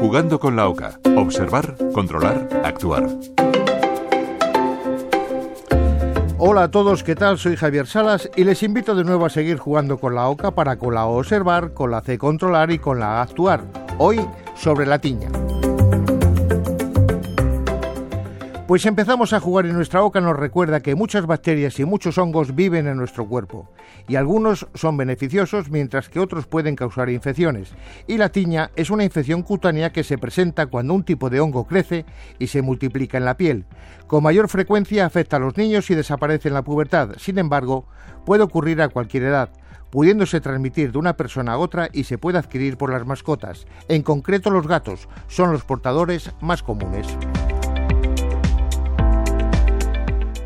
Jugando con la OCA. Observar, controlar, actuar. Hola a todos, ¿qué tal? Soy Javier Salas y les invito de nuevo a seguir jugando con la OCA para con la O observar, con la C controlar y con la actuar. Hoy sobre la tiña. Pues empezamos a jugar y nuestra oca nos recuerda que muchas bacterias y muchos hongos viven en nuestro cuerpo y algunos son beneficiosos mientras que otros pueden causar infecciones. Y la tiña es una infección cutánea que se presenta cuando un tipo de hongo crece y se multiplica en la piel. Con mayor frecuencia afecta a los niños y desaparece en la pubertad. Sin embargo, puede ocurrir a cualquier edad pudiéndose transmitir de una persona a otra y se puede adquirir por las mascotas. En concreto los gatos son los portadores más comunes.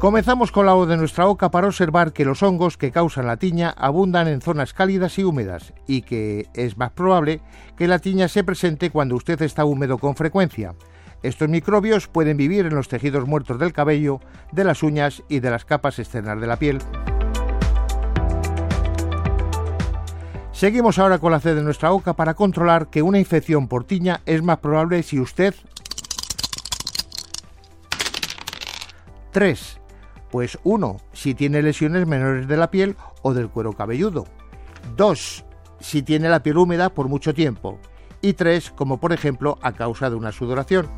Comenzamos con la O de nuestra oca para observar que los hongos que causan la tiña abundan en zonas cálidas y húmedas y que es más probable que la tiña se presente cuando usted está húmedo con frecuencia. Estos microbios pueden vivir en los tejidos muertos del cabello, de las uñas y de las capas externas de la piel. Seguimos ahora con la C de nuestra oca para controlar que una infección por tiña es más probable si usted 3. Pues uno, si tiene lesiones menores de la piel o del cuero cabelludo. Dos, si tiene la piel húmeda por mucho tiempo. Y tres, como por ejemplo a causa de una sudoración.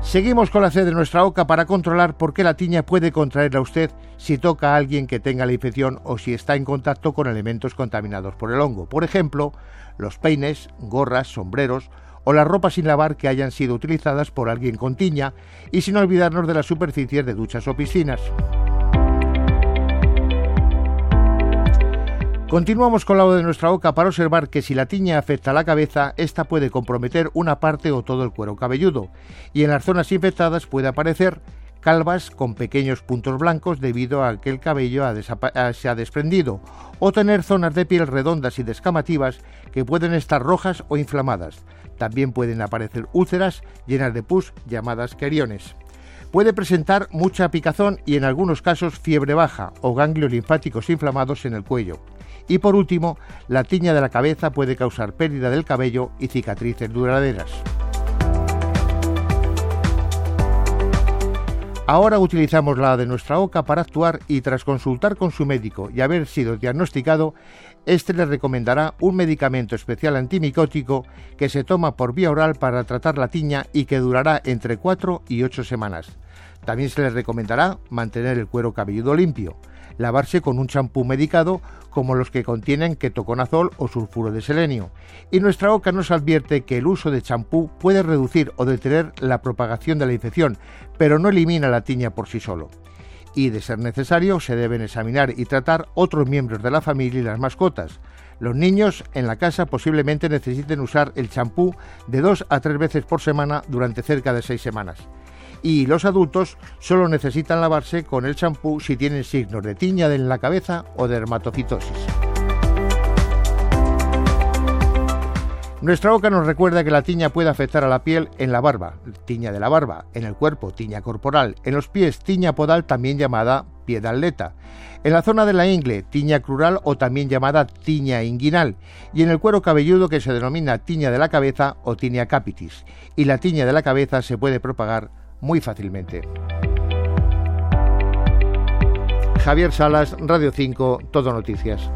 Seguimos con la C de nuestra oca para controlar por qué la tiña puede contraerla a usted si toca a alguien que tenga la infección o si está en contacto con elementos contaminados por el hongo. Por ejemplo, los peines, gorras, sombreros o las ropas sin lavar que hayan sido utilizadas por alguien con tiña y sin olvidarnos de las superficies de duchas o piscinas. Continuamos con la de nuestra boca para observar que si la tiña afecta a la cabeza, esta puede comprometer una parte o todo el cuero cabelludo, y en las zonas infectadas puede aparecer calvas con pequeños puntos blancos debido a que el cabello se ha desprendido, o tener zonas de piel redondas y descamativas que pueden estar rojas o inflamadas. También pueden aparecer úlceras llenas de pus llamadas cariones. Puede presentar mucha picazón y en algunos casos fiebre baja o ganglios linfáticos inflamados en el cuello. Y por último, la tiña de la cabeza puede causar pérdida del cabello y cicatrices duraderas. Ahora utilizamos la de nuestra OCA para actuar y tras consultar con su médico y haber sido diagnosticado, este le recomendará un medicamento especial antimicótico que se toma por vía oral para tratar la tiña y que durará entre 4 y 8 semanas. También se le recomendará mantener el cuero cabelludo limpio, lavarse con un champú medicado como los que contienen ketoconazol o sulfuro de selenio. Y nuestra OCA nos advierte que el uso de champú puede reducir o detener la propagación de la infección, pero no elimina la tiña por sí solo y, de ser necesario, se deben examinar y tratar otros miembros de la familia y las mascotas. Los niños en la casa posiblemente necesiten usar el champú de dos a tres veces por semana durante cerca de seis semanas. Y los adultos solo necesitan lavarse con el champú si tienen signos de tiña en la cabeza o de dermatofitosis. Nuestra boca nos recuerda que la tiña puede afectar a la piel en la barba, tiña de la barba, en el cuerpo, tiña corporal, en los pies, tiña podal también llamada piedaleta, en la zona de la ingle, tiña crural o también llamada tiña inguinal, y en el cuero cabelludo que se denomina tiña de la cabeza o tiña capitis, y la tiña de la cabeza se puede propagar muy fácilmente. Javier Salas, Radio 5, Todo Noticias.